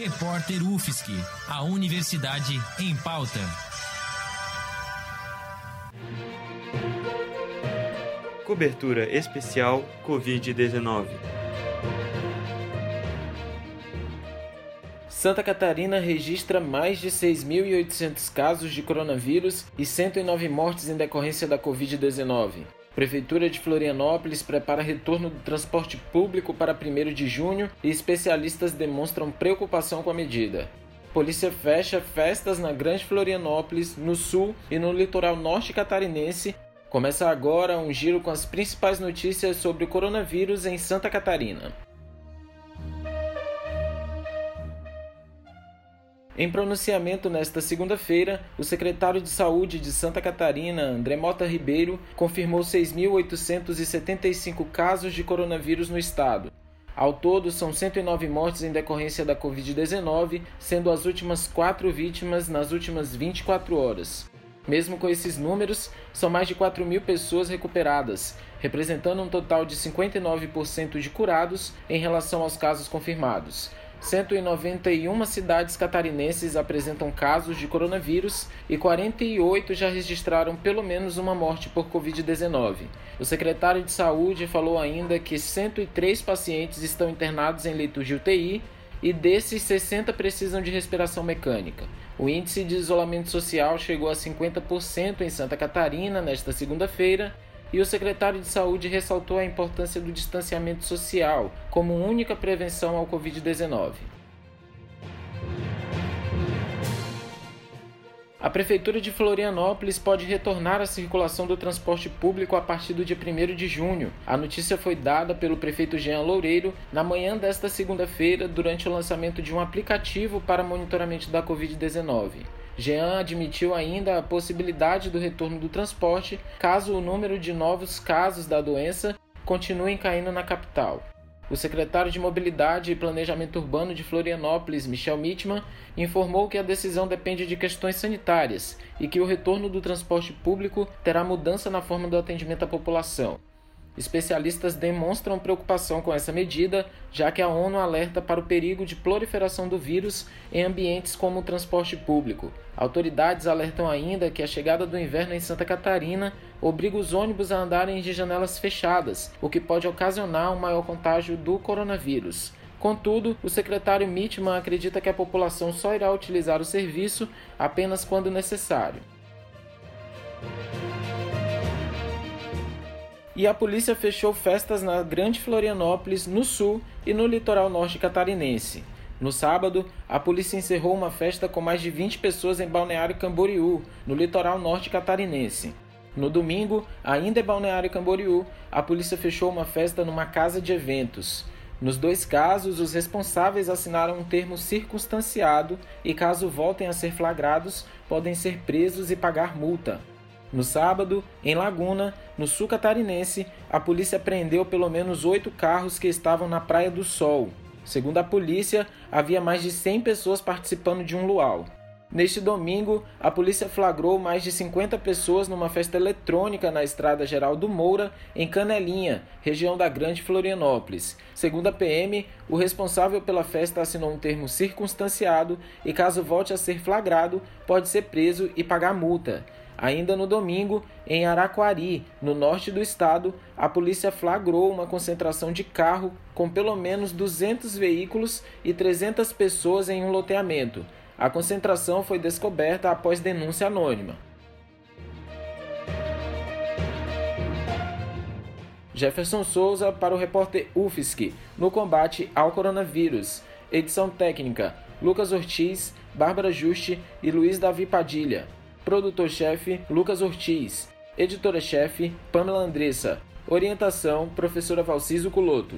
Repórter UFSC, a Universidade em Pauta. Cobertura especial Covid-19. Santa Catarina registra mais de 6.800 casos de coronavírus e 109 mortes em decorrência da Covid-19. Prefeitura de Florianópolis prepara retorno do transporte público para 1 de junho e especialistas demonstram preocupação com a medida. Polícia fecha festas na Grande Florianópolis, no sul e no litoral norte catarinense. Começa agora um giro com as principais notícias sobre o coronavírus em Santa Catarina. Em pronunciamento nesta segunda-feira, o secretário de Saúde de Santa Catarina, André Mota Ribeiro, confirmou 6.875 casos de coronavírus no estado. Ao todo, são 109 mortes em decorrência da Covid-19, sendo as últimas quatro vítimas nas últimas 24 horas. Mesmo com esses números, são mais de 4 mil pessoas recuperadas, representando um total de 59% de curados em relação aos casos confirmados. 191 cidades catarinenses apresentam casos de coronavírus e 48 já registraram pelo menos uma morte por Covid-19. O secretário de Saúde falou ainda que 103 pacientes estão internados em leitos de UTI e desses 60 precisam de respiração mecânica. O índice de isolamento social chegou a 50% em Santa Catarina nesta segunda-feira e o secretário de Saúde ressaltou a importância do distanciamento social como única prevenção ao Covid-19. A Prefeitura de Florianópolis pode retornar à circulação do transporte público a partir do dia 1 de junho. A notícia foi dada pelo prefeito Jean Loureiro na manhã desta segunda-feira, durante o lançamento de um aplicativo para monitoramento da Covid-19. Jean admitiu ainda a possibilidade do retorno do transporte caso o número de novos casos da doença continuem caindo na capital. O secretário de Mobilidade e Planejamento Urbano de Florianópolis, Michel Mitman, informou que a decisão depende de questões sanitárias e que o retorno do transporte público terá mudança na forma do atendimento à população. Especialistas demonstram preocupação com essa medida, já que a ONU alerta para o perigo de proliferação do vírus em ambientes como o transporte público. Autoridades alertam ainda que a chegada do inverno em Santa Catarina obriga os ônibus a andarem de janelas fechadas, o que pode ocasionar um maior contágio do coronavírus. Contudo, o secretário Mitman acredita que a população só irá utilizar o serviço apenas quando necessário. E a polícia fechou festas na Grande Florianópolis, no sul e no litoral norte catarinense. No sábado, a polícia encerrou uma festa com mais de 20 pessoas em Balneário Camboriú, no litoral norte catarinense. No domingo, ainda em Balneário Camboriú, a polícia fechou uma festa numa casa de eventos. Nos dois casos, os responsáveis assinaram um termo circunstanciado e, caso voltem a ser flagrados, podem ser presos e pagar multa. No sábado, em Laguna, no sul catarinense, a polícia prendeu pelo menos oito carros que estavam na Praia do Sol. Segundo a polícia, havia mais de 100 pessoas participando de um luau. Neste domingo, a polícia flagrou mais de 50 pessoas numa festa eletrônica na Estrada Geral do Moura, em Canelinha, região da Grande Florianópolis. Segundo a PM, o responsável pela festa assinou um termo circunstanciado e, caso volte a ser flagrado, pode ser preso e pagar multa. Ainda no domingo, em Araquari, no norte do estado, a polícia flagrou uma concentração de carro com pelo menos 200 veículos e 300 pessoas em um loteamento. A concentração foi descoberta após denúncia anônima. Jefferson Souza para o repórter UFSC no combate ao coronavírus. Edição técnica: Lucas Ortiz, Bárbara Juste e Luiz Davi Padilha. Produtor-chefe Lucas Ortiz. Editora-chefe Pamela Andressa. Orientação Professora Valciso Culoto.